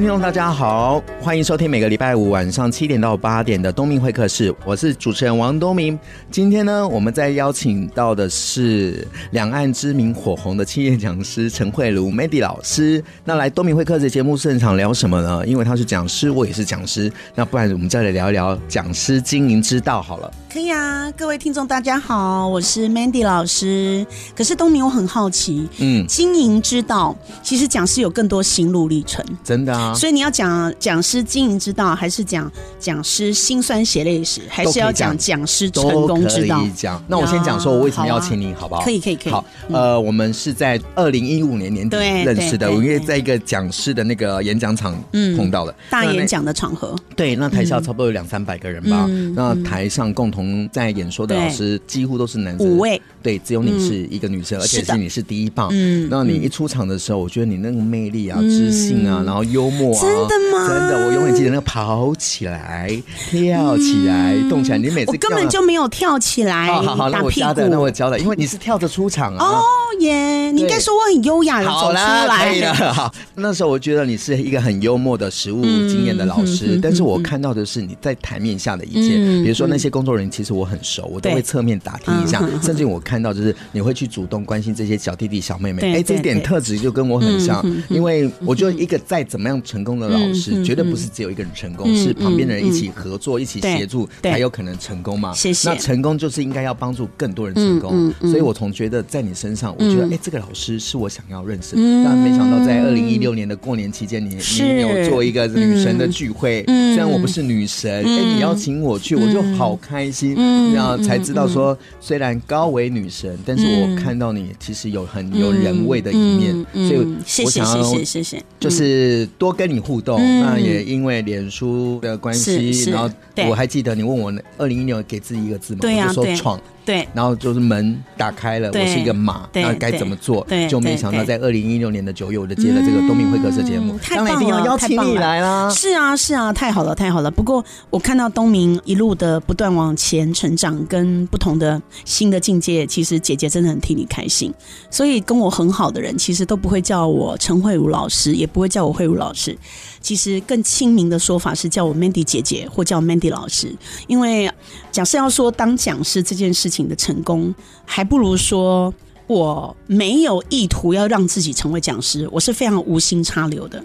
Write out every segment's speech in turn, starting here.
听众，大家好，欢迎收听每个礼拜五晚上七点到八点的东明会客室，我是主持人王东明。今天呢，我们在邀请到的是两岸知名火红的企业讲师陈慧茹 Mandy 老师。那来东明会客室节目现场聊什么呢？因为他是讲师，我也是讲师，那不然我们再来聊一聊讲师经营之道好了。可以啊，各位听众大家好，我是 Mandy 老师。可是东明，我很好奇，嗯，经营之道，其实讲师有更多心路历程，真的啊。所以你要讲讲师经营之道，还是讲讲师辛酸血泪史，还是要讲讲师成功之道？可以讲。那我先讲说，我为什么邀请你，好不好？可以，可以，可以。好，呃，我们是在二零一五年年底认识的，我因为在一个讲师的那个演讲场碰到了，大演讲的场合。对，那台下差不多有两三百个人吧。那台上共同在演说。的老师几乎都是男生，五位，对，只有你是一个女生，而且是你是第一棒。嗯，那你一出场的时候，我觉得你那个魅力啊、自信啊，然后幽真的吗？真的，我永远记得那个跑起来、跳起来、动起来。你每次我根本就没有跳起来，好好，那我教的，那我教的，因为你是跳着出场啊。哦耶，你应该说我很优雅的走出来。可以了，好，那时候我觉得你是一个很幽默的实务经验的老师，但是我看到的是你在台面下的一切，比如说那些工作人员，其实我很熟。我都会侧面打听一下，甚至我看到就是你会去主动关心这些小弟弟小妹妹，哎，这一点特质就跟我很像。因为我觉得一个再怎么样成功的老师，绝对不是只有一个人成功，是旁边的人一起合作、一起协助才有可能成功嘛。谢谢。那成功就是应该要帮助更多人成功，所以我从觉得在你身上，我觉得哎，这个老师是我想要认识的。但没想到在二零一六年的过年期间，你你有做一个女神的聚会，虽然我不是女神，哎，你邀请我去，我就好开心。然后才知道说，虽然高维女神，但是我看到你其实有很有人味的一面，所以我想要谢谢谢谢，就是多跟你互动。那也因为脸书的关系，然后我还记得你问我二零一六给自己一个字嘛，我就说闯。对，然后就是门打开了，我是一个马，那该怎么做？就没想到在二零一六年的九月，我就接了这个东明会客室节目，当然一定要邀请你来啦！是啊，是啊，太好了，太好了。不过我看到东明一路的不断往前成长，跟不同的新的境界，其实姐姐真的很替你开心。所以跟我很好的人，其实都不会叫我陈慧茹老师，也不会叫我慧茹老师。其实更亲民的说法是叫我 Mandy 姐姐，或叫 Mandy 老师。因为假设要说当讲师这件事情的成功，还不如说我没有意图要让自己成为讲师，我是非常无心插柳的。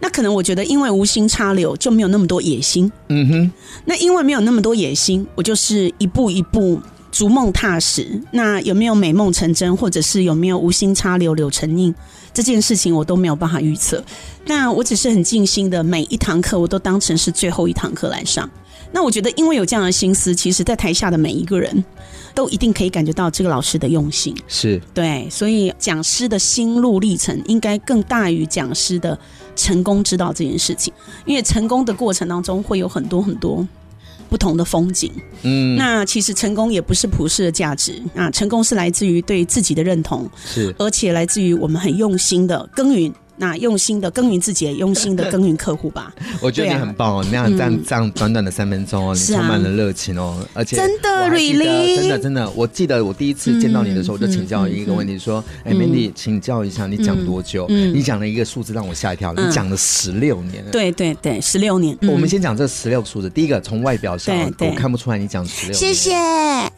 那可能我觉得，因为无心插柳，就没有那么多野心。嗯哼。那因为没有那么多野心，我就是一步一步逐梦踏实。那有没有美梦成真，或者是有没有无心插柳柳成荫？这件事情我都没有办法预测，那我只是很尽心的，每一堂课我都当成是最后一堂课来上。那我觉得，因为有这样的心思，其实在台下的每一个人都一定可以感觉到这个老师的用心。是对，所以讲师的心路历程应该更大于讲师的成功之道这件事情，因为成功的过程当中会有很多很多。不同的风景，嗯，那其实成功也不是普世的价值。啊，成功是来自于对自己的认同，是，而且来自于我们很用心的耕耘。那用心的耕耘自己，用心的 耕耘客户吧。我觉得你很棒哦，那样这样这样短短的三分钟哦，你充满了热情哦，而且真的，really，真的真的，我记得我第一次见到你的时候，我就请教一个问题，说：“哎，Mandy，请教一下，你讲多久？你讲了一个数字让我吓一跳，你讲了十六年。对对对，十六年。我们先讲这十六个数字，第一个从外表上我看不出来你讲十六，谢谢，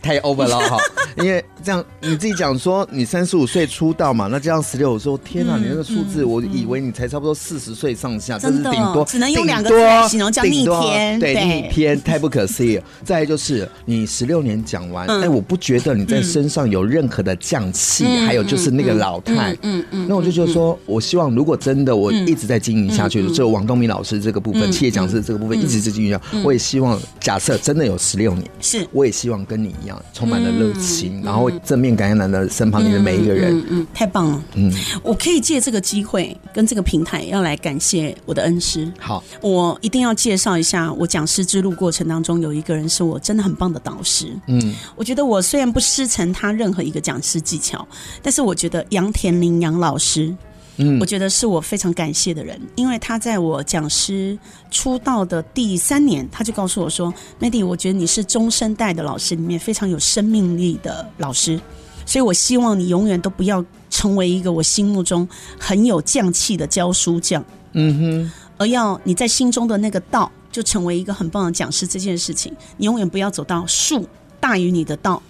太 over 了哈，因为这样你自己讲说你三十五岁出道嘛，那这样十六，我说天哪，你那个数字我。以为你才差不多四十岁上下，真的顶多只能用两个字形容，叫逆天，对，逆天，太不可思议。再来就是你十六年讲完，哎，我不觉得你在身上有任何的匠气，还有就是那个老态，嗯嗯，那我就觉得说，我希望如果真的我一直在经营下去，就王东明老师这个部分，企业讲师这个部分一直在经营下，我也希望假设真的有十六年，是，我也希望跟你一样，充满了热情，嗯、然后正面感染了身旁的每一个人。嗯，太棒了。嗯，我可以借这个机会跟这个平台要来感谢我的恩师。好，我一定要介绍一下，我讲师之路过程当中有一个人是我真的很棒的导师。嗯，我觉得我虽然不师承他任何一个讲师技巧，但是我觉得杨田林杨老师。嗯，我觉得是我非常感谢的人，因为他在我讲师出道的第三年，他就告诉我说：“Mandy，我觉得你是中生代的老师里面非常有生命力的老师，所以我希望你永远都不要成为一个我心目中很有匠气的教书匠，嗯哼，而要你在心中的那个道，就成为一个很棒的讲师。这件事情，你永远不要走到术大于你的道，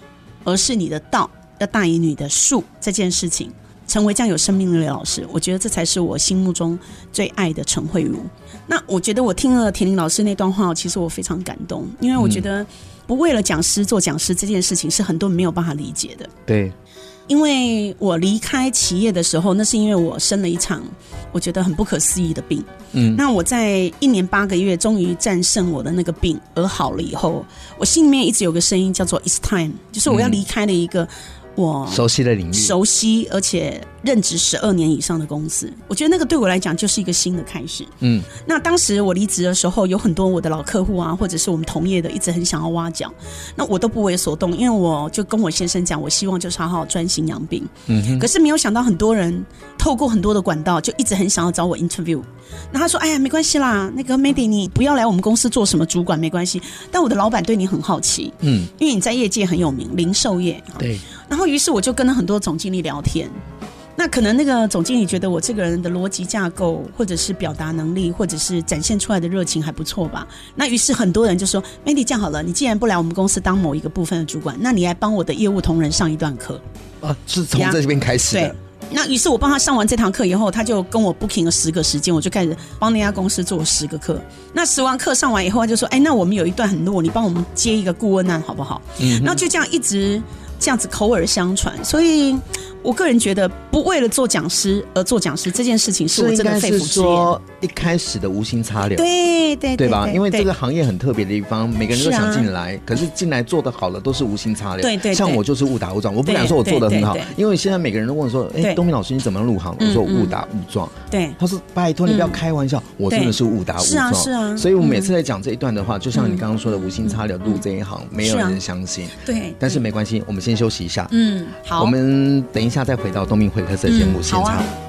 而是你的道要大于你的术这件事情。”成为这样有生命力的老师，我觉得这才是我心目中最爱的陈慧茹。那我觉得我听了田林老师那段话，其实我非常感动，因为我觉得不为了讲师做讲师这件事情是很多人没有办法理解的。对，因为我离开企业的时候，那是因为我生了一场我觉得很不可思议的病。嗯，那我在一年八个月终于战胜我的那个病而好了以后，我心里面一直有个声音叫做 "It's time"，就是我要离开了一个。我熟悉的领域，熟悉而且任职十二年以上的公司，我觉得那个对我来讲就是一个新的开始。嗯，那当时我离职的时候，有很多我的老客户啊，或者是我们同业的，一直很想要挖角，那我都不为所动，因为我就跟我先生讲，我希望就是好好专心养病。嗯，可是没有想到很多人透过很多的管道，就一直很想要找我 interview。那他说：“哎呀，没关系啦，那个 Mandy，你不要来我们公司做什么主管没关系，但我的老板对你很好奇，嗯，因为你在业界很有名，零售业。”对。然后，于是我就跟了很多总经理聊天。那可能那个总经理觉得我这个人的逻辑架构，或者是表达能力，或者是展现出来的热情还不错吧。那于是很多人就说：“Mandy，这样好了，你既然不来我们公司当某一个部分的主管，那你来帮我的业务同仁上一段课。”啊，是从这边开始的。对。那于是我帮他上完这堂课以后，他就跟我 booking 了十个时间，我就开始帮那家公司做十个课。那十完课上完以后，他就说：“哎，那我们有一段很弱，你帮我们接一个顾问案好不好？”嗯。然后就这样一直。这样子口耳相传，所以我个人觉得，不为了做讲师而做讲师这件事情，是我真的肺腑之言。一开始的无心插柳，对对对吧？因为这个行业很特别的地方，每个人都想进来，可是进来做的好了都是无心插柳。对对，像我就是误打误撞，我不敢说我做的很好，因为现在每个人都问说：“哎，东明老师你怎么入行？”我说：“我误打误撞。”对，他说：“拜托你不要开玩笑，我真的是误打误撞。”是啊，所以我每次在讲这一段的话，就像你刚刚说的，无心插柳入这一行，没有人相信。对，但是没关系，我们先休息一下。嗯，好，我们等一下再回到东明会客室节目现场。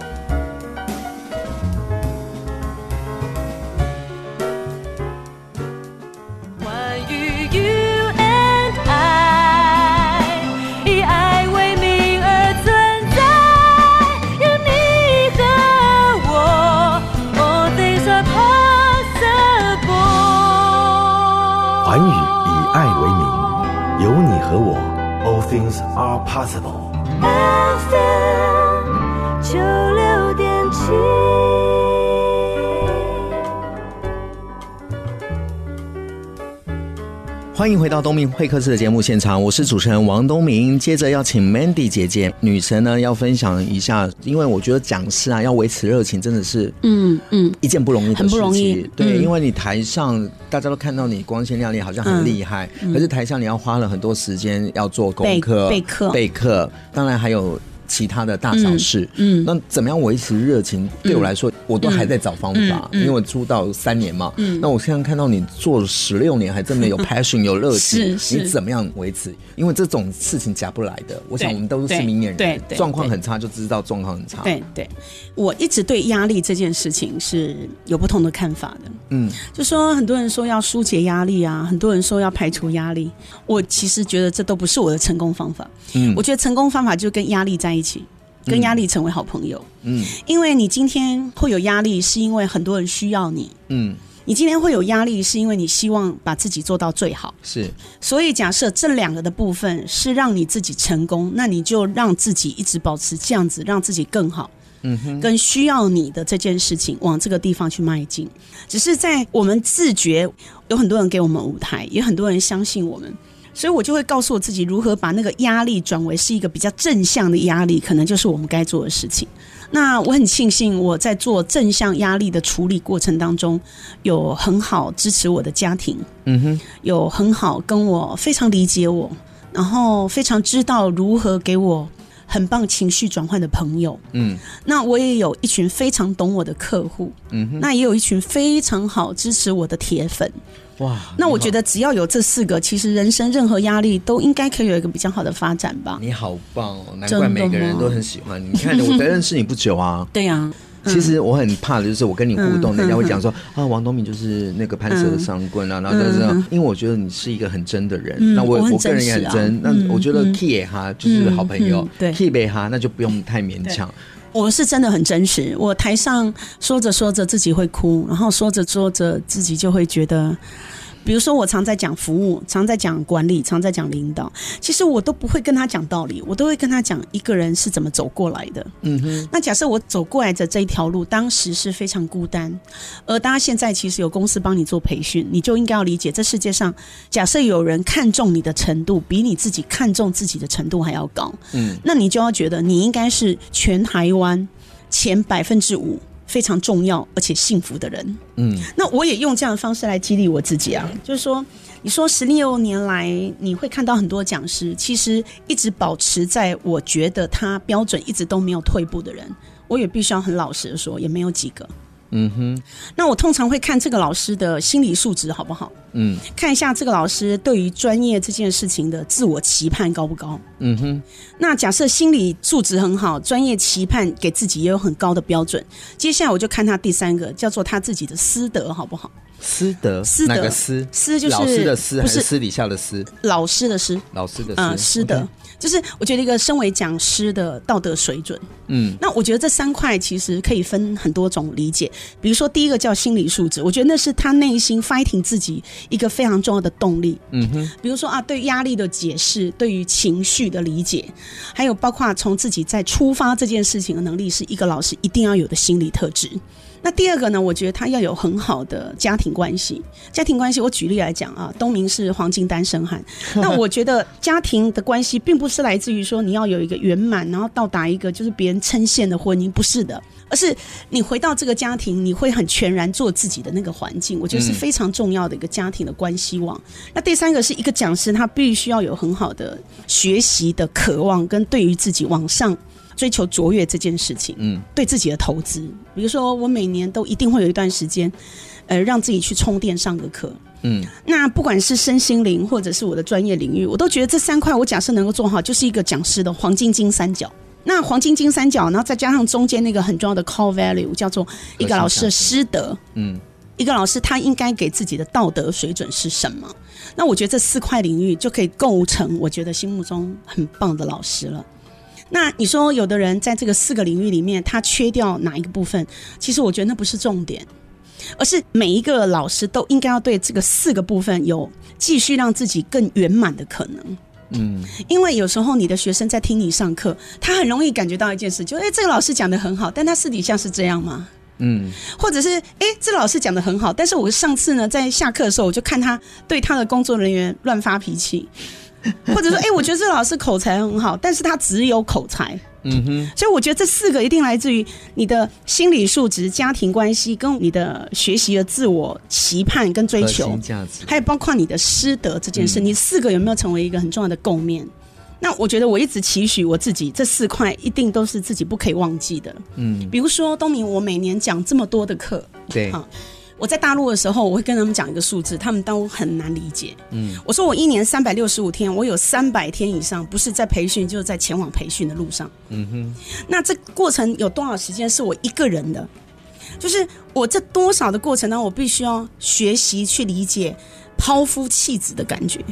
回到东明会客室的节目现场，我是主持人王东明。接着要请 Mandy 姐姐女神呢，要分享一下，因为我觉得讲师啊，要维持热情真的是，嗯嗯，一件不容易的事情。很不容易。对，因为你台上大家都看到你光鲜亮丽，好像很厉害，可是台下你要花了很多时间要做功课、备课、备课，当然还有。其他的大小事，嗯，那怎么样维持热情？对我来说，我都还在找方法，因为我出道三年嘛，嗯，那我现在看到你做了十六年，还真的有 passion，有热情，你怎么样维持？因为这种事情夹不来的。我想我们都是明眼人，对，状况很差就知道状况很差。对对，我一直对压力这件事情是有不同的看法的。嗯，就说很多人说要疏解压力啊，很多人说要排除压力，我其实觉得这都不是我的成功方法。嗯，我觉得成功方法就跟压力在一起，跟压力成为好朋友。嗯，因为你今天会有压力，是因为很多人需要你。嗯，你今天会有压力，是因为你希望把自己做到最好。是，所以假设这两个的部分是让你自己成功，那你就让自己一直保持这样子，让自己更好。嗯哼，跟需要你的这件事情往这个地方去迈进。只是在我们自觉，有很多人给我们舞台，也很多人相信我们。所以我就会告诉我自己，如何把那个压力转为是一个比较正向的压力，可能就是我们该做的事情。那我很庆幸，我在做正向压力的处理过程当中，有很好支持我的家庭，嗯哼，有很好跟我非常理解我，然后非常知道如何给我很棒情绪转换的朋友，嗯，那我也有一群非常懂我的客户，嗯哼，那也有一群非常好支持我的铁粉，哇，那我觉得只要有这四个，其实人生任何压力都应该可以有一个比较好的发展吧。你好棒哦，难怪每个人都很喜欢你。你看，我才认识你不久啊，对呀、啊。其实我很怕的就是我跟你互动，人家会讲说啊，王东明就是那个潘 Sir 的商棍啊，然后就是，因为我觉得你是一个很真的人，那我我个人也很真，那我觉得 Key 哈就是好朋友，Key 贝哈那就不用太勉强。我是真的很真实，我台上说着说着自己会哭，然后说着说着自己就会觉得。比如说，我常在讲服务，常在讲管理，常在讲领导。其实我都不会跟他讲道理，我都会跟他讲一个人是怎么走过来的。嗯哼。那假设我走过来的这一条路，当时是非常孤单，而大家现在其实有公司帮你做培训，你就应该要理解，这世界上假设有人看重你的程度，比你自己看重自己的程度还要高。嗯。那你就要觉得你应该是全台湾前百分之五。非常重要而且幸福的人，嗯，那我也用这样的方式来激励我自己啊，就是说，你说十六年来你会看到很多讲师，其实一直保持在我觉得他标准一直都没有退步的人，我也必须要很老实的说，也没有几个。嗯哼，那我通常会看这个老师的心理素质好不好？嗯，看一下这个老师对于专业这件事情的自我期盼高不高？嗯哼，那假设心理素质很好，专业期盼给自己也有很高的标准，接下来我就看他第三个，叫做他自己的私德好不好？师德，私德，哪个私？私就是老师的师，还是私底下的师？老师的师，老师的嗯，师德。Okay. 就是我觉得一个身为讲师的道德水准，嗯，那我觉得这三块其实可以分很多种理解。比如说第一个叫心理素质，我觉得那是他内心 fighting 自己一个非常重要的动力。嗯哼，比如说啊，对压力的解释，对于情绪的理解，还有包括从自己在出发这件事情的能力，是一个老师一定要有的心理特质。那第二个呢？我觉得他要有很好的家庭关系。家庭关系，我举例来讲啊，东明是黄金单身汉。那我觉得家庭的关系，并不是来自于说你要有一个圆满，然后到达一个就是别人称羡的婚姻，不是的，而是你回到这个家庭，你会很全然做自己的那个环境。我觉得是非常重要的一个家庭的关系网。那第三个是一个讲师，他必须要有很好的学习的渴望，跟对于自己往上。追求卓越这件事情，嗯，对自己的投资，比如说我每年都一定会有一段时间，呃，让自己去充电上个课，嗯，那不管是身心灵或者是我的专业领域，我都觉得这三块我假设能够做好，就是一个讲师的黄金金三角。那黄金金三角，然后再加上中间那个很重要的 core value，叫做一个老师的师德，嗯，一个老师他应该给自己的道德水准是什么？那我觉得这四块领域就可以构成我觉得心目中很棒的老师了。那你说，有的人在这个四个领域里面，他缺掉哪一个部分？其实我觉得那不是重点，而是每一个老师都应该要对这个四个部分有继续让自己更圆满的可能。嗯，因为有时候你的学生在听你上课，他很容易感觉到一件事，就哎，这个老师讲的很好，但他私底下是这样吗？嗯，或者是哎，这个老师讲的很好，但是我上次呢，在下课的时候，我就看他对他的工作人员乱发脾气。或者说，哎、欸，我觉得这个老师口才很好，但是他只有口才。嗯哼，所以我觉得这四个一定来自于你的心理素质、家庭关系跟你的学习的自我期盼跟追求，还有包括你的师德这件事，嗯、你四个有没有成为一个很重要的共面？那我觉得我一直期许我自己，这四块一定都是自己不可以忘记的。嗯，比如说东明，我每年讲这么多的课，对，好。我在大陆的时候，我会跟他们讲一个数字，他们都很难理解。嗯，我说我一年三百六十五天，我有三百天以上不是在培训，就是在前往培训的路上。嗯哼，那这过程有多少时间是我一个人的？就是我这多少的过程呢？我必须要学习去理解抛夫弃子的感觉，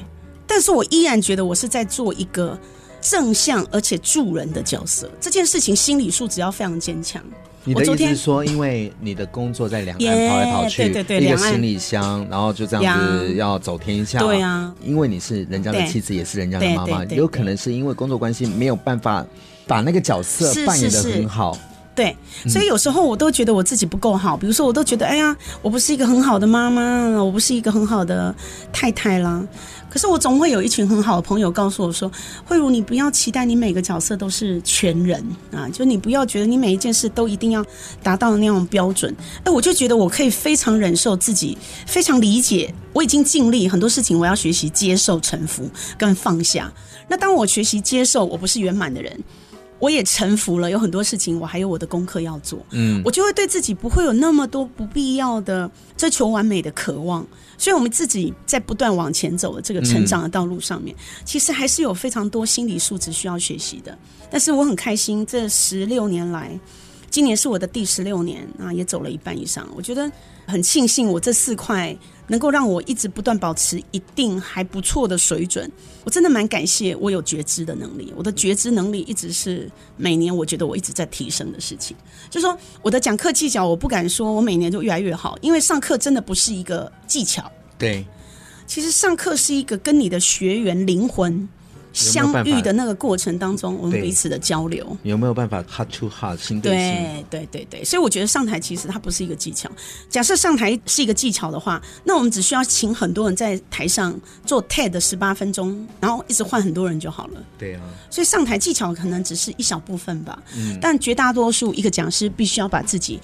但是我依然觉得我是在做一个正向而且助人的角色。这件事情心理素质要非常坚强。你的意思是说，因为你的工作在两岸跑来跑去，对对对，一个行李箱，然后就这样子要走天下。对啊，因为你是人家的妻子，也是人家的妈妈，有可能是因为工作关系没有办法把那个角色扮演的很好。对，所以有时候我都觉得我自己不够好。比如说，我都觉得，哎呀，我不是一个很好的妈妈，我不是一个很好的太太啦。可是我总会有一群很好的朋友告诉我说：“慧如，你不要期待你每个角色都是全人啊，就你不要觉得你每一件事都一定要达到那种标准。”哎，我就觉得我可以非常忍受自己，非常理解，我已经尽力很多事情，我要学习接受、臣服跟放下。那当我学习接受我不是圆满的人，我也臣服了，有很多事情我还有我的功课要做，嗯，我就会对自己不会有那么多不必要的追求完美的渴望。所以，我们自己在不断往前走的这个成长的道路上面，嗯、其实还是有非常多心理素质需要学习的。但是，我很开心，这十六年来，今年是我的第十六年啊，也走了一半以上。我觉得很庆幸，我这四块能够让我一直不断保持一定还不错的水准。我真的蛮感谢我有觉知的能力，我的觉知能力一直是每年我觉得我一直在提升的事情。就是说，我的讲课技巧，我不敢说我每年就越来越好，因为上课真的不是一个技巧。对，其实上课是一个跟你的学员灵魂相遇的那个过程当中，我们彼此的交流有没有办法 heart to heart 心对心？对对对对，所以我觉得上台其实它不是一个技巧。假设上台是一个技巧的话，那我们只需要请很多人在台上做 TED 十八分钟，然后一直换很多人就好了。对啊，所以上台技巧可能只是一小部分吧。嗯，但绝大多数一个讲师必须要把自己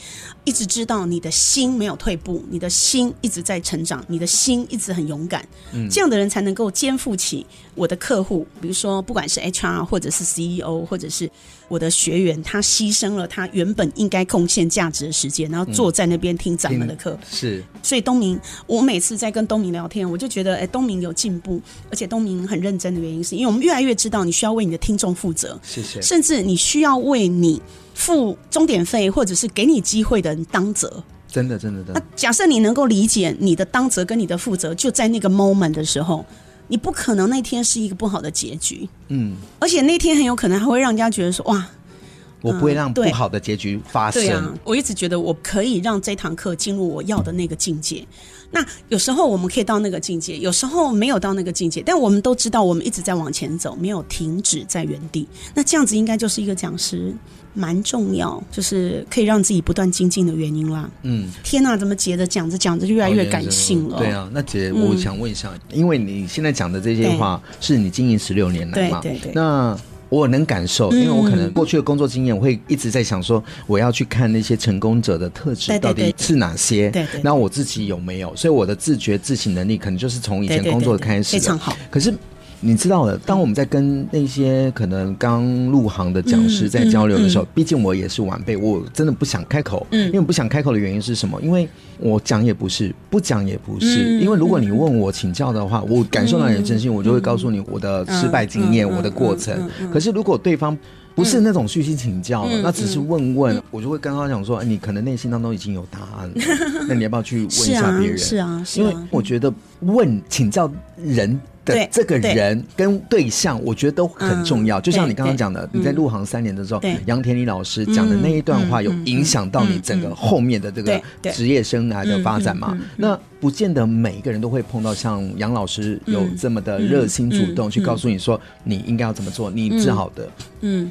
一直知道你的心没有退步，你的心一直在成长，你的心一直很勇敢。嗯，这样的人才能够肩负起我的客户。比如说，不管是 HR 或者是 CEO，或者是我的学员，他牺牲了他原本应该贡献价值的时间，然后坐在那边听咱们的课。是，所以东明，我每次在跟东明聊天，我就觉得，哎，东明有进步，而且东明很认真的原因，是因为我们越来越知道你需要为你的听众负责。谢谢。甚至你需要为你付终点费，或者是给你机会的人当责。真的，真的，真的。那假设你能够理解你的当责跟你的负责，就在那个 moment 的时候。你不可能那天是一个不好的结局，嗯，而且那天很有可能还会让人家觉得说，哇，我不会让不好的结局发生。对啊，我一直觉得我可以让这堂课进入我要的那个境界。那有时候我们可以到那个境界，有时候没有到那个境界，但我们都知道我们一直在往前走，没有停止在原地。那这样子应该就是一个讲师蛮重要，就是可以让自己不断精进的原因啦。嗯，天哪，怎么姐的讲着讲着就越来越感性了？对啊，那姐，我想问一下，嗯、因为你现在讲的这些话是你经营十六年来嘛？对对对。那我能感受，因为我可能过去的工作经验，我会一直在想说，我要去看那些成功者的特质到底是哪些。对对。那我自己有没有？所以我的自觉自省能力，可能就是从以前工作开始。非常好。可是你知道的，当我们在跟那些可能刚入行的讲师在交流的时候，毕竟我也是晚辈，我真的不想开口。嗯。因为不想开口的原因是什么？因为我讲也不是，不讲也不是。因为如果你问我请教的话，我感受到你的真心，我就会告诉你我的失败经验，我的过程。可是如果对方不是那种虚心请教，那只是问问，我就会跟他讲说，你可能内心当中已经有答案了，那你要不要去问一下别人？是啊，因为我觉得问请教人的这个人跟对象，我觉得都很重要。就像你刚刚讲的，你在入行三年的时候，杨田里老师讲的那一段话，有影响到你整个后面的这个职业生涯的发展嘛？那不见得每一个人都会碰到像杨老师有这么的热心主动去告诉你说你应该要怎么做，你治好的。嗯，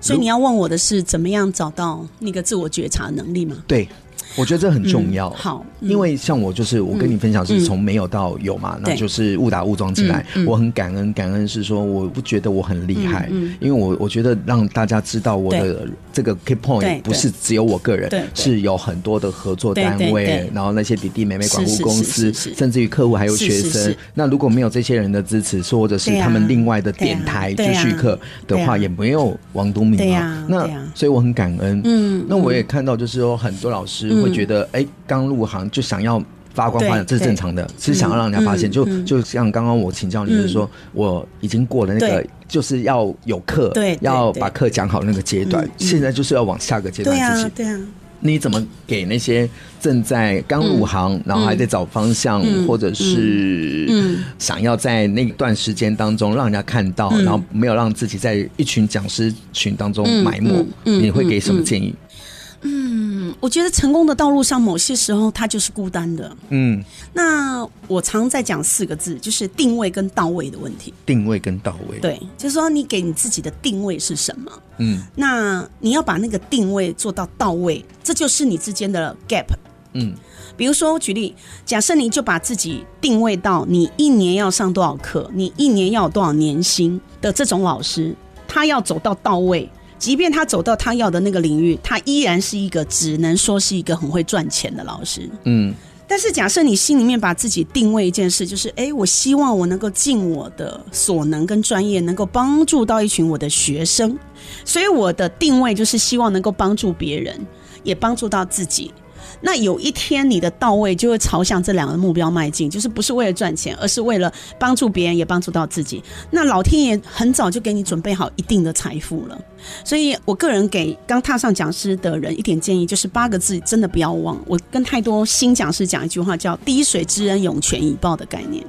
所以你要问我的是怎么样找到那个自我觉察能力吗？对。我觉得这很重要，嗯、好，嗯、因为像我就是我跟你分享是从没有到有嘛，嗯、那就是误打误撞进来。我很感恩，感恩是说我不觉得我很厉害，因为我我觉得让大家知道我的这个 key point 不是只有我个人，是有很多的合作单位，然后那些弟弟妹妹管护公司，甚至于客户还有学生。那如果没有这些人的支持，或者是他们另外的电台继续课的话，也没有王东明啊。那所以我很感恩。嗯，那我也看到就是说很多老师。会觉得哎，刚入行就想要发光发亮，这是正常的，是想要让人家发现。就就像刚刚我请教你，就是说我已经过了那个，就是要有课，对，要把课讲好那个阶段，现在就是要往下个阶段进行。对啊，你怎么给那些正在刚入行，然后还在找方向，或者是想要在那段时间当中让人家看到，然后没有让自己在一群讲师群当中埋没，你会给什么建议？我觉得成功的道路上，某些时候它就是孤单的。嗯，那我常在讲四个字，就是定位跟到位的问题。定位跟到位，对，就是说你给你自己的定位是什么？嗯，那你要把那个定位做到到位，这就是你之间的 gap。嗯，比如说我举例，假设你就把自己定位到你一年要上多少课，你一年要有多少年薪的这种老师，他要走到到位。即便他走到他要的那个领域，他依然是一个只能说是一个很会赚钱的老师。嗯，但是假设你心里面把自己定位一件事，就是哎，我希望我能够尽我的所能跟专业，能够帮助到一群我的学生，所以我的定位就是希望能够帮助别人，也帮助到自己。那有一天你的到位就会朝向这两个目标迈进，就是不是为了赚钱，而是为了帮助别人，也帮助到自己。那老天爷很早就给你准备好一定的财富了。所以我个人给刚踏上讲师的人一点建议，就是八个字，真的不要忘。我跟太多新讲师讲一句话，叫“滴水之恩，涌泉以报”的概念。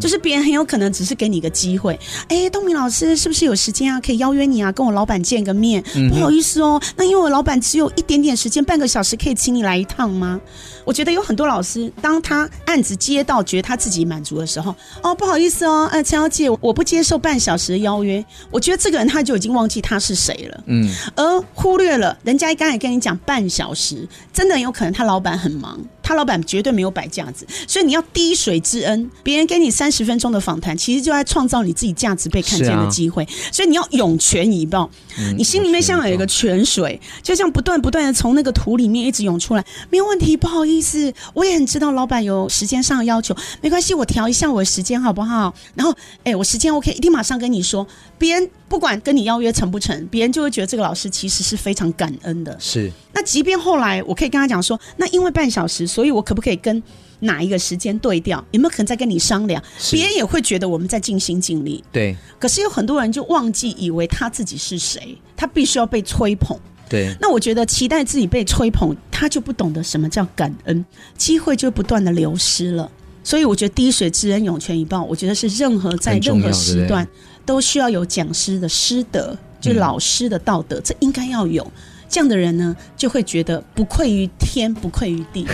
就是别人很有可能只是给你一个机会，哎、欸，东明老师是不是有时间啊？可以邀约你啊，跟我老板见个面。不好意思哦，那因为我老板只有一点点时间，半个小时，可以请你来一趟吗？我觉得有很多老师，当他案子接到，觉得他自己满足的时候，哦，不好意思哦，哎，陈小姐，我不接受半小时的邀约。我觉得这个人他就已经忘记他是谁了，嗯，而忽略了人家刚才跟你讲半小时，真的有可能他老板很忙。他老板绝对没有摆架子，所以你要滴水之恩。别人给你三十分钟的访谈，其实就在创造你自己价值被看见的机会。啊、所以你要涌泉以报，嗯、你心里面像有一个泉水，就像不断不断的从那个土里面一直涌出来。没有问题，不好意思，我也很知道老板有时间上的要求，没关系，我调一下我的时间好不好？然后，哎，我时间 OK，一定马上跟你说。别人不管跟你邀约成不成，别人就会觉得这个老师其实是非常感恩的。是。那即便后来我可以跟他讲说，那因为半小时，所以我可不可以跟哪一个时间对调？有没有可能再跟你商量？别人也会觉得我们在尽心尽力。对。可是有很多人就忘记以为他自己是谁，他必须要被吹捧。对。那我觉得期待自己被吹捧，他就不懂得什么叫感恩，机会就不断的流失了。所以我觉得滴水之恩，涌泉以报，我觉得是任何在任何时段。都需要有讲师的师德，就老师的道德，嗯、这应该要有。这样的人呢，就会觉得不愧于天，不愧于地。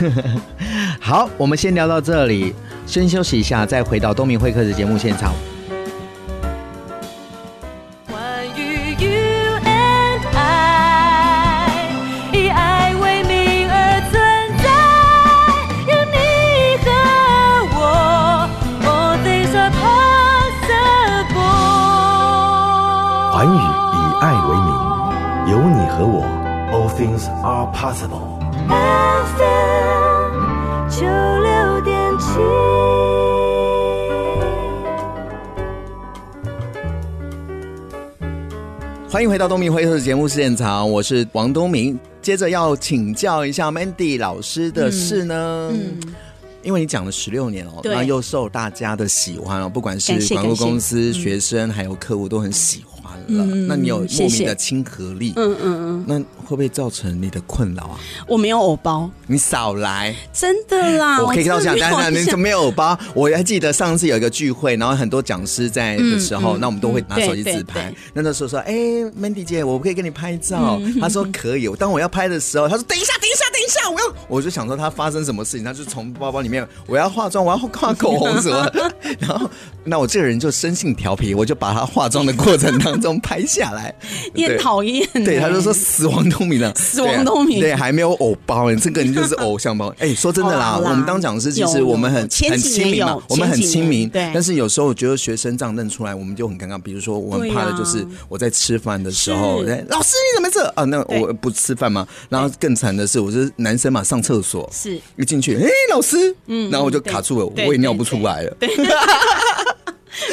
好，我们先聊到这里，先休息一下，再回到东明会客的节目现场。Are possible. FM 九六点七。欢迎回到东明会客的节目现场，我是王东明。接着要请教一下 Mandy 老师的事呢，嗯嗯、因为你讲了十六年哦，那又受大家的喜欢哦，不管是广告公司、学生还有客户都很喜欢。嗯，那你有莫名的亲和力，嗯嗯嗯，那会不会造成你的困扰啊？我没有偶包，你少来，真的啦！我可以跟你讲，当然你怎么没有偶包？我还记得上次有一个聚会，然后很多讲师在的时候，那我们都会拿手机自拍。那那时候说，哎，Mandy 姐，我可以跟你拍照。他说可以。当我要拍的时候，他说等一下，等一下，等一下，我要，我就想说他发生什么事情，他就从包包里面，我要化妆，我要画口红什么，然后那我这个人就生性调皮，我就把他化妆的过程当中。拍下来，你很讨厌。对，他就说死亡东明了，死亡东明。对，还没有偶包，这个人就是偶像包。哎，说真的啦，我们当讲师，其实我们很很亲民嘛，我们很亲民。对，但是有时候我觉得学生这样认出来，我们就很尴尬。比如说，我很怕的就是我在吃饭的时候，老师你怎么这啊？那我不吃饭吗？然后更惨的是，我是男生嘛，上厕所是一进去，哎，老师，嗯，然后我就卡住了，我也尿不出来了。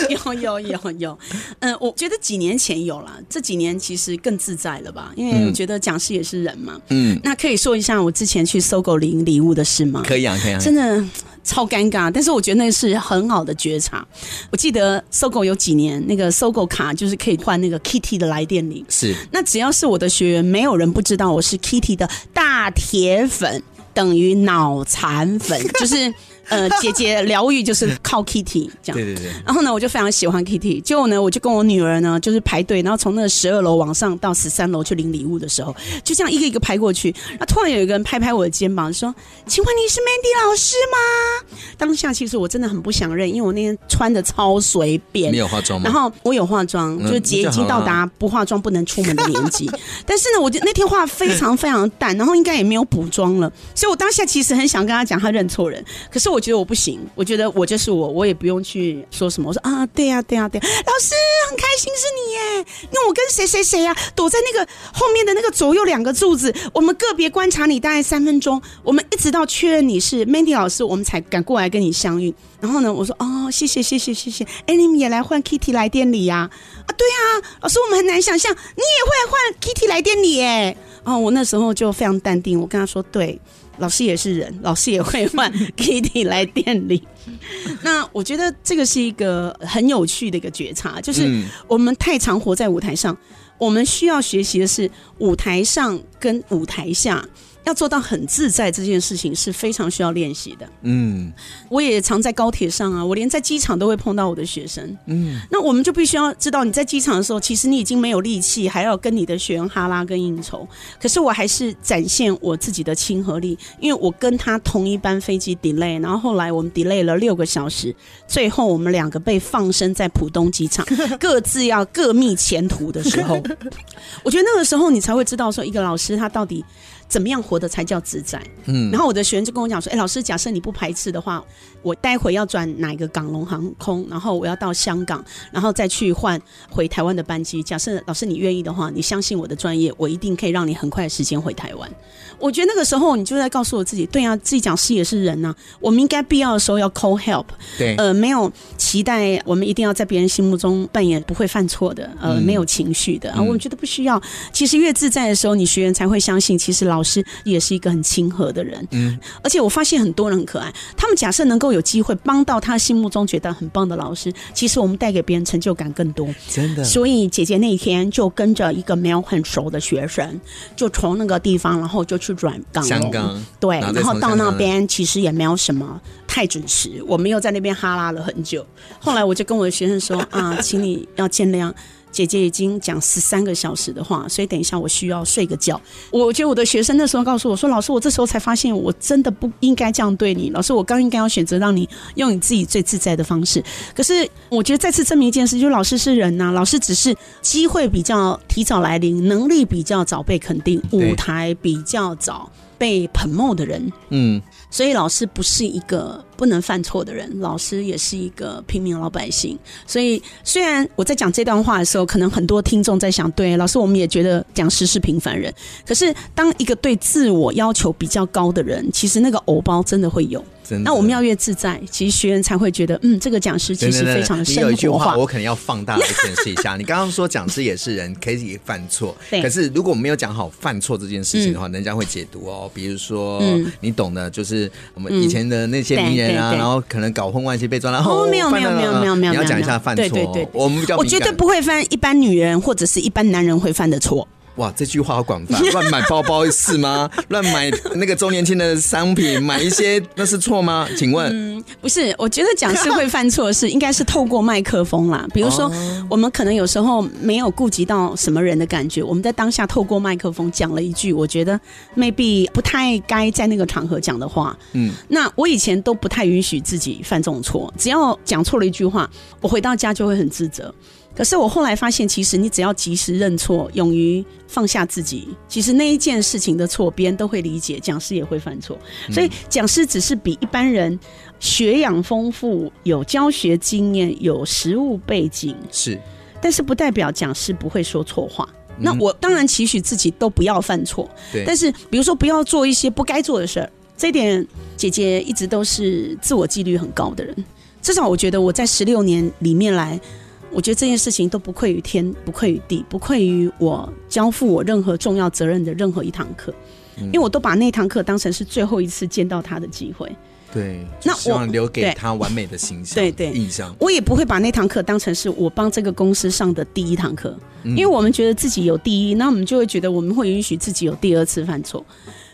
有有有有，嗯，我觉得几年前有了，这几年其实更自在了吧？因为我觉得讲师也是人嘛。嗯，那可以说一下我之前去搜狗领礼物的事吗？可以啊，可以啊。真的超尴尬，但是我觉得那是很好的觉察。我记得搜狗有几年那个搜狗卡就是可以换那个 Kitty 的来电铃，是。那只要是我的学员，没有人不知道我是 Kitty 的大铁粉，等于脑残粉，就是。呃，姐姐疗愈就是靠 Kitty 这样。对对对。然后呢，我就非常喜欢 Kitty。结果呢，我就跟我女儿呢，就是排队，然后从那个十二楼往上到十三楼去领礼物的时候，就这样一个一个排过去。那突然有一个人拍拍我的肩膀，说：“请问你是 Mandy 老师吗？”当下其实我真的很不想认，因为我那天穿的超随便。没有化妆吗？然后我有化妆，就是姐已经到达不化妆不能出门的年纪。但是呢，我就那天化非常非常淡，然后应该也没有补妆了，所以我当下其实很想跟他讲，他认错人。可是我觉得我不行，我觉得我就是我，我也不用去说什么。我说啊，对呀、啊，对呀、啊，对、啊，老师很开心是你耶。那我跟谁谁谁呀，躲在那个后面的那个左右两个柱子，我们个别观察你大概三分钟，我们一直到确认你是 Mandy 老师，我们才敢过来跟你相遇。然后呢，我说哦，谢谢谢谢谢谢。哎，你们也来换 Kitty 来店里呀？啊，对呀，老师，我们很难想象你也会换 Kitty 来店里耶。哦，我那时候就非常淡定，我跟他说，对。老师也是人，老师也会换 Kitty 来店里。那我觉得这个是一个很有趣的一个觉察，就是我们太常活在舞台上，我们需要学习的是舞台上跟舞台下。要做到很自在这件事情是非常需要练习的。嗯，我也常在高铁上啊，我连在机场都会碰到我的学生。嗯，那我们就必须要知道，你在机场的时候，其实你已经没有力气，还要跟你的学员哈拉跟应酬。可是我还是展现我自己的亲和力，因为我跟他同一班飞机 delay，然后后来我们 delay 了六个小时，最后我们两个被放生在浦东机场，各自要各觅前途的时候，我觉得那个时候你才会知道说，一个老师他到底。怎么样活得才叫自在？嗯，然后我的学员就跟我讲说：“哎，老师，假设你不排斥的话，我待会要转哪一个港龙航空，然后我要到香港，然后再去换回台湾的班机。假设老师你愿意的话，你相信我的专业，我一定可以让你很快的时间回台湾。我觉得那个时候你就在告诉我自己，对啊，自己讲师也是人呐、啊，我们应该必要的时候要 call help，对，呃，没有期待我们一定要在别人心目中扮演不会犯错的，呃，没有情绪的啊，我们觉得不需要。其实越自在的时候，你学员才会相信，其实老。老师也是一个很亲和的人，嗯，而且我发现很多人很可爱。他们假设能够有机会帮到他心目中觉得很棒的老师，其实我们带给别人成就感更多，真的。所以姐姐那天就跟着一个没有很熟的学生，就从那个地方，然后就去转港香，港对，然后到那边其实也没有什么太准时，我们又在那边哈拉了很久。后来我就跟我的学生说啊，请你要见谅。姐姐已经讲十三个小时的话，所以等一下我需要睡个觉。我觉得我的学生那时候告诉我说：“老师，我这时候才发现，我真的不应该这样对你。老师，我刚应该要选择让你用你自己最自在的方式。可是我觉得再次证明一件事，就是老师是人呐、啊，老师只是机会比较提早来临，能力比较早被肯定，舞台比较早被 promote 的人。”嗯。所以老师不是一个不能犯错的人，老师也是一个平民老百姓。所以虽然我在讲这段话的时候，可能很多听众在想，对，老师我们也觉得讲师是平凡人。可是当一个对自我要求比较高的人，其实那个偶包真的会有。那我们要越自在，其实学员才会觉得，嗯，这个讲师其实非常的生活化。你有一句话，我可能要放大来解释一下。你刚刚说讲师也是人，可以犯错。对。可是如果我们没有讲好犯错这件事情的话，嗯、人家会解读哦。比如说，嗯、你懂的，就是我们以前的那些名人啊，然后可能搞婚外情被抓了。哦，没有没有没有没有没有。你要讲一下犯错。对对对。我们比较，我绝对不会犯一般女人或者是一般男人会犯的错。哇，这句话好广泛，乱买包包是吗？乱买那个周年庆的商品，买一些那是错吗？请问？嗯，不是，我觉得讲师会犯错是应该是透过麦克风啦。比如说，我们可能有时候没有顾及到什么人的感觉，我们在当下透过麦克风讲了一句，我觉得 maybe 不太该在那个场合讲的话。嗯，那我以前都不太允许自己犯这种错，只要讲错了一句话，我回到家就会很自责。可是我后来发现，其实你只要及时认错，勇于放下自己，其实那一件事情的错，别人都会理解。讲师也会犯错，所以讲师只是比一般人学养丰富、有教学经验、有实务背景，是，但是不代表讲师不会说错话。那我当然期许自己都不要犯错，对。但是比如说不要做一些不该做的事儿，这一点姐姐一直都是自我纪律很高的人。至少我觉得我在十六年里面来。我觉得这件事情都不愧于天，不愧于地，不愧于我交付我任何重要责任的任何一堂课，因为我都把那堂课当成是最后一次见到他的机会。对，那我希望留给他完美的形象，对对印象。我也不会把那堂课当成是我帮这个公司上的第一堂课，因为我们觉得自己有第一，那我们就会觉得我们会允许自己有第二次犯错。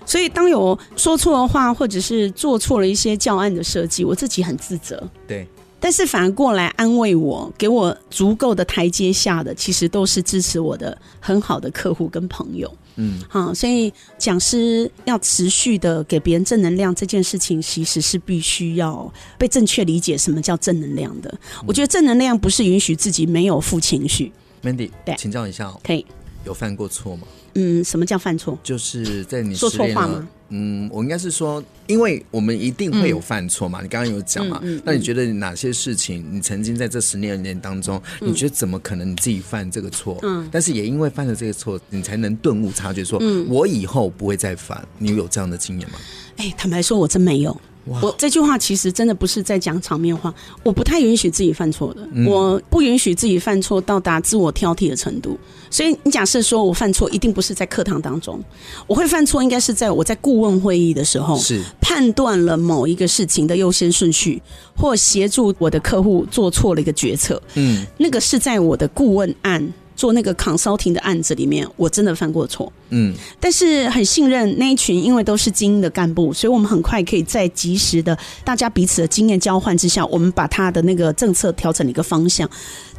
所以当有说错的话，或者是做错了一些教案的设计，我自己很自责。对。但是反而过来安慰我，给我足够的台阶下的，其实都是支持我的很好的客户跟朋友。嗯，好，所以讲师要持续的给别人正能量这件事情，其实是必须要被正确理解什么叫正能量的。我觉得正能量不是允许自己没有负情绪。Mandy，对，请教一下，可以有犯过错吗？嗯，什么叫犯错？就是在你说错话吗？嗯，我应该是说，因为我们一定会有犯错嘛。嗯、你刚刚有讲嘛？嗯嗯嗯、那你觉得哪些事情，你曾经在这十年年当中，嗯、你觉得怎么可能你自己犯这个错？嗯，但是也因为犯了这个错，你才能顿悟察觉说，嗯、我以后不会再犯。你有这样的经验吗？哎、欸，坦白说，我真没有。我这句话其实真的不是在讲场面话，我不太允许自己犯错的，嗯、我不允许自己犯错到达自我挑剔的程度。所以你假设说我犯错，一定不是在课堂当中，我会犯错，应该是在我在顾问会议的时候，是判断了某一个事情的优先顺序，或协助我的客户做错了一个决策。嗯，那个是在我的顾问案。做那个 consulting 的案子里面，我真的犯过错，嗯，但是很信任那一群，因为都是精英的干部，所以我们很快可以在及时的大家彼此的经验交换之下，我们把他的那个政策调整了一个方向。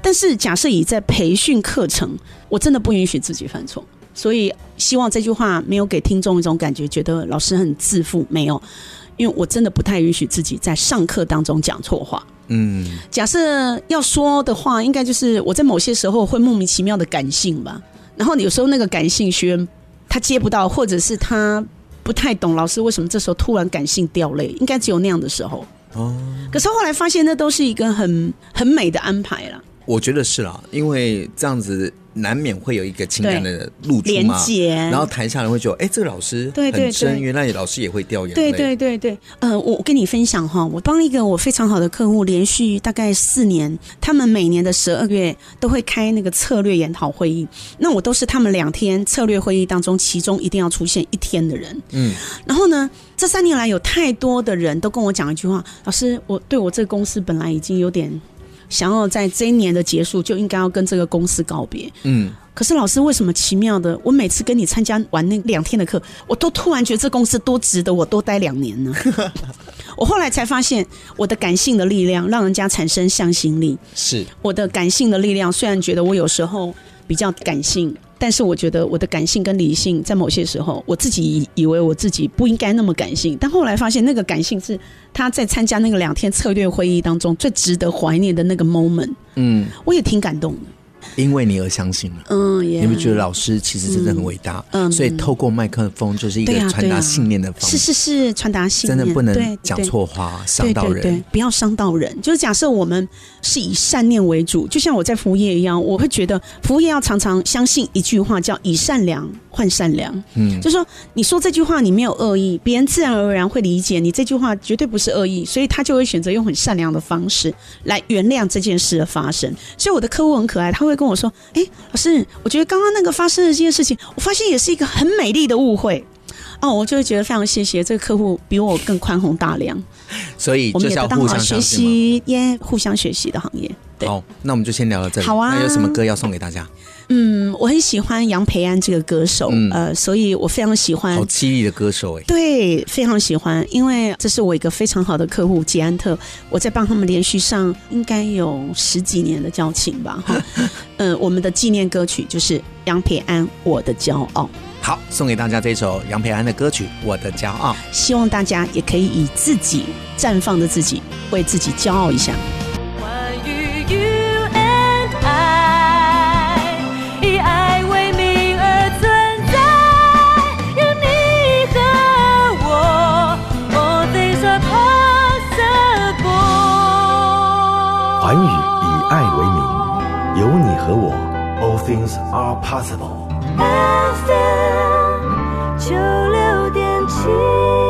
但是假设以在培训课程，我真的不允许自己犯错，所以希望这句话没有给听众一种感觉，觉得老师很自负，没有，因为我真的不太允许自己在上课当中讲错话。嗯，假设要说的话，应该就是我在某些时候会莫名其妙的感性吧。然后有时候那个感性学员他接不到，或者是他不太懂老师为什么这时候突然感性掉泪，应该只有那样的时候。哦，可是后来发现那都是一个很很美的安排啦。我觉得是啦，因为这样子。难免会有一个情感的露出嘛，然后台下人会觉得，哎，这个老师很真，对对对，原来老师也会掉眼泪。对对对对，呃，我跟你分享哈，我帮一个我非常好的客户，连续大概四年，他们每年的十二月都会开那个策略研讨会议，那我都是他们两天策略会议当中，其中一定要出现一天的人。嗯，然后呢，这三年来有太多的人都跟我讲一句话，老师，我对我这个公司本来已经有点。想要在这一年的结束就应该要跟这个公司告别。嗯，可是老师为什么奇妙的？我每次跟你参加完那两天的课，我都突然觉得这公司多值得我多待两年呢？我后来才发现，我的感性的力量让人家产生向心力。是我的感性的力量，虽然觉得我有时候比较感性。但是我觉得我的感性跟理性，在某些时候，我自己以为我自己不应该那么感性，但后来发现那个感性是他在参加那个两天策略会议当中最值得怀念的那个 moment。嗯，我也挺感动的。因为你而相信了，嗯，你不觉得老师其实真的很伟大？嗯，所以透过麦克风就是一个传达信念的方式，是是是，传达信念，真的不能讲错话，伤到人，对，不要伤到人。就是假设我们是以善念为主，就像我在服务业一样，我会觉得服务业要常常相信一句话，叫以善良换善良。嗯，就是说你说这句话你没有恶意，别人自然而然会理解你这句话绝对不是恶意，所以他就会选择用很善良的方式来原谅这件事的发生。所以我的客户很可爱，他会。跟我说，哎，老师，我觉得刚刚那个发生的这件事情，我发现也是一个很美丽的误会哦，我就会觉得非常谢谢这个客户比我更宽宏大量，所以就是要互相学习耶，互相学习的行业。对好，那我们就先聊到这里。好啊，那有什么歌要送给大家？嗯，我很喜欢杨培安这个歌手，嗯、呃，所以我非常喜欢。好凄厉的歌手哎。对，非常喜欢，因为这是我一个非常好的客户捷安特，我在帮他们连续上应该有十几年的交情吧，哈。嗯、呃，我们的纪念歌曲就是杨培安《我的骄傲》。好，送给大家这首杨培安的歌曲《我的骄傲》，希望大家也可以以自己绽放的自己为自己骄傲一下。环宇以爱为名，有你和我，All Things are possible. FM 九六点七。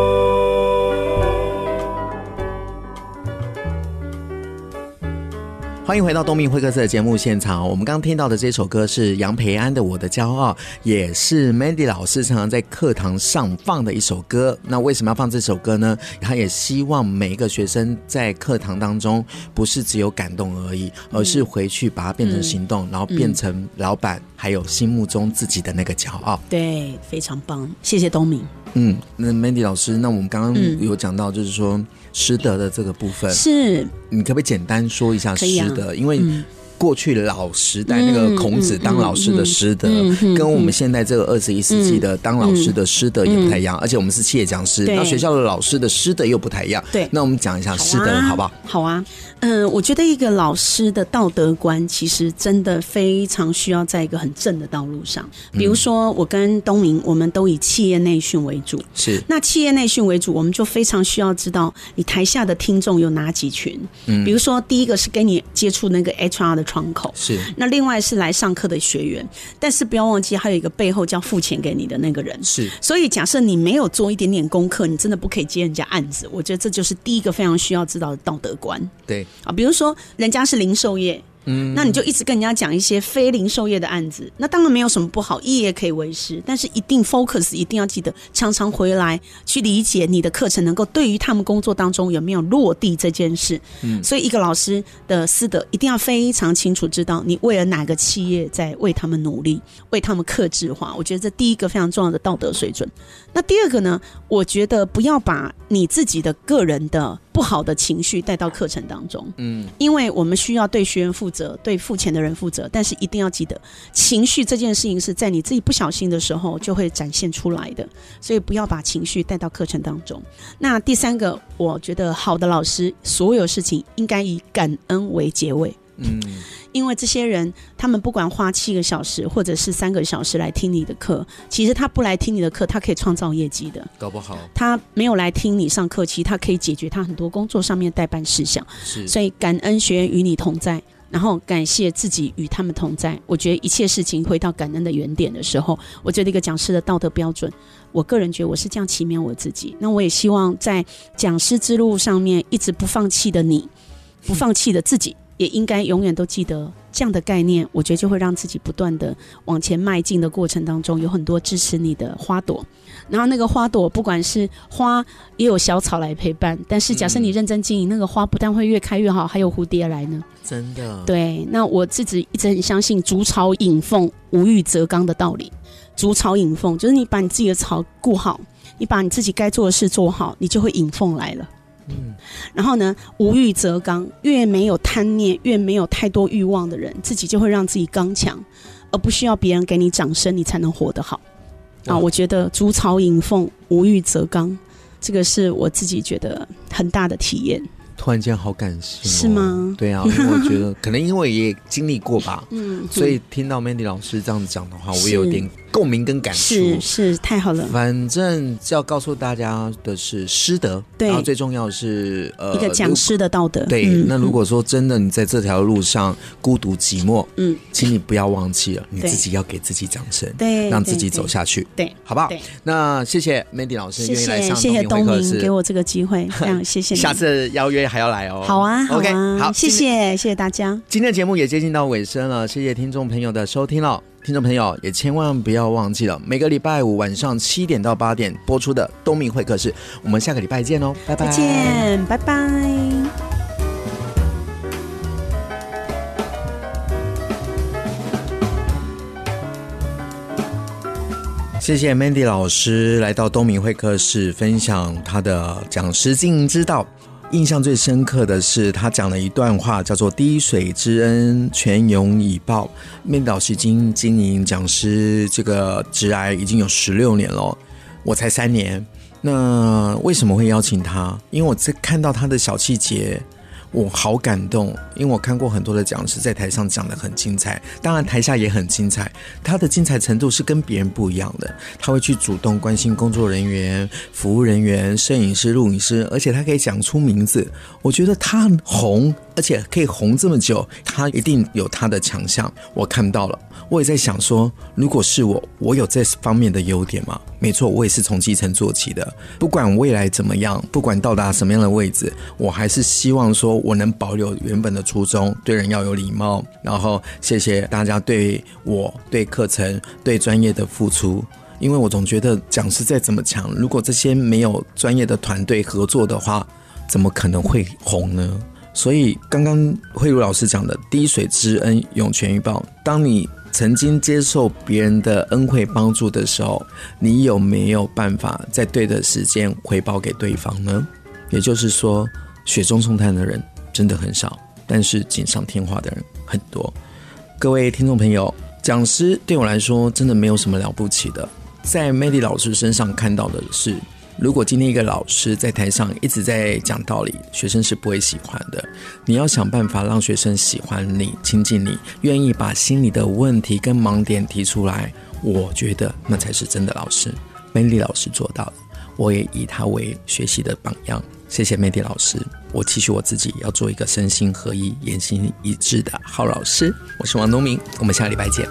欢迎回到东明会客室的节目现场。我们刚听到的这首歌是杨培安的《我的骄傲》，也是 Mandy 老师常常在课堂上放的一首歌。那为什么要放这首歌呢？他也希望每一个学生在课堂当中不是只有感动而已，而是回去把它变成行动，然后变成老板，还有心目中自己的那个骄傲。对，非常棒，谢谢东明。嗯，那 Mandy 老师，那我们刚刚有讲到，就是说师德的这个部分，是你可不可以简单说一下师德？啊、因为。嗯过去老时代那个孔子当老师的师德，跟我们现在这个二十一世纪的当老师的师德也不太一样，而且我们是企业讲师，那学校的老师的师德又不太一样。对，那我们讲一下师德好不好？好啊，嗯，我觉得一个老师的道德观其实真的非常需要在一个很正的道路上。比如说，我跟东明，我们都以企业内训为主，是那企业内训为主，我们就非常需要知道你台下的听众有哪几群。嗯，比如说第一个是跟你接触那个 HR 的窗口，是。那另外是来上课的学员，但是不要忘记还有一个背后叫付钱给你的那个人。是，所以假设你没有做一点点功课，你真的不可以接人家案子。我觉得这就是第一个非常需要知道的道德观。对啊，比如说人家是零售业。嗯，那你就一直跟人家讲一些非零售业的案子，那当然没有什么不好，一也可以为师，但是一定 focus，一定要记得常常回来去理解你的课程能够对于他们工作当中有没有落地这件事。嗯，所以一个老师的师德一定要非常清楚知道你为了哪个企业在为他们努力，为他们克制化。我觉得这第一个非常重要的道德水准。那第二个呢，我觉得不要把你自己的个人的不好的情绪带到课程当中。嗯，因为我们需要对学员负责，对付钱的人负责，但是一定要记得，情绪这件事情是在你自己不小心的时候就会展现出来的，所以不要把情绪带到课程当中。那第三个，我觉得好的老师，所有事情应该以感恩为结尾。嗯，因为这些人，他们不管花七个小时或者是三个小时来听你的课，其实他不来听你的课，他可以创造业绩的。搞不好他没有来听你上课，其实他可以解决他很多工作上面代办事项。是，所以感恩学员与你同在。然后感谢自己与他们同在，我觉得一切事情回到感恩的原点的时候，我觉得一个讲师的道德标准，我个人觉得我是这样启勉我自己。那我也希望在讲师之路上面一直不放弃的你，不放弃的自己。也应该永远都记得这样的概念，我觉得就会让自己不断的往前迈进的过程当中，有很多支持你的花朵。然后那个花朵，不管是花，也有小草来陪伴。但是假设你认真经营，那个花不但会越开越好，还有蝴蝶来呢。真的。对，那我自己一直很相信“竹草引凤，无欲则刚”的道理。竹草引凤，就是你把你自己的草顾好，你把你自己该做的事做好，你就会引凤来了。嗯，然后呢，无欲则刚，越没有贪念，越没有太多欲望的人，自己就会让自己刚强，而不需要别人给你掌声，你才能活得好。啊，我觉得竹草引凤，无欲则刚，这个是我自己觉得很大的体验。突然间好感性，哦，是吗？对啊，因为我觉得 可能因为也经历过吧，嗯，所以听到 Mandy 老师这样子讲的话，我也有点共鸣跟感触，是是太好了。反正要告诉大家的是师德，对，然后最重要的是呃，一个讲师的道德。对，嗯、那如果说真的你在这条路上孤独寂寞，嗯，请你不要忘记了，你自己要给自己掌声，对，让自己走下去，对，好不好？那谢谢 Mandy 老师愿意来上东明会客室，谢谢东明给我这个机会，非常谢谢你。下次邀约还要来哦。好啊，好啊，OK，好，谢谢谢谢大家。今天的节目也接近到尾声了，谢谢听众朋友的收听了。听众朋友也千万不要忘记了，每个礼拜五晚上七点到八点播出的东明会客室，我们下个礼拜见哦，拜拜，再见，拜拜。谢谢 Mandy 老师来到东明会客室分享他的讲师经营之道。印象最深刻的是，他讲了一段话，叫做“滴水之恩，泉涌以报”。面导师经经营讲师这个职癌已经有十六年了，我才三年。那为什么会邀请他？因为我在看到他的小细节。我好感动，因为我看过很多的讲师在台上讲得很精彩，当然台下也很精彩。他的精彩程度是跟别人不一样的，他会去主动关心工作人员、服务人员、摄影师、录影师，而且他可以讲出名字。我觉得他很红，而且可以红这么久，他一定有他的强项。我看到了。我也在想说，如果是我，我有这方面的优点吗？没错，我也是从基层做起的。不管未来怎么样，不管到达什么样的位置，我还是希望说我能保留原本的初衷，对人要有礼貌。然后，谢谢大家对我、对课程、对专业的付出。因为我总觉得讲师再怎么强，如果这些没有专业的团队合作的话，怎么可能会红呢？所以，刚刚慧如老师讲的“滴水之恩，涌泉以报”，当你曾经接受别人的恩惠帮助的时候，你有没有办法在对的时间回报给对方呢？也就是说，雪中送炭的人真的很少，但是锦上添花的人很多。各位听众朋友，讲师对我来说真的没有什么了不起的，在 Mandy 老师身上看到的是。如果今天一个老师在台上一直在讲道理，学生是不会喜欢的。你要想办法让学生喜欢你、亲近你，愿意把心里的问题跟盲点提出来。我觉得那才是真的老师。美丽老师做到了，我也以他为学习的榜样。谢谢美丽老师，我期许我自己要做一个身心合一、言行一致的好老师。我是王东明，我们下礼拜见。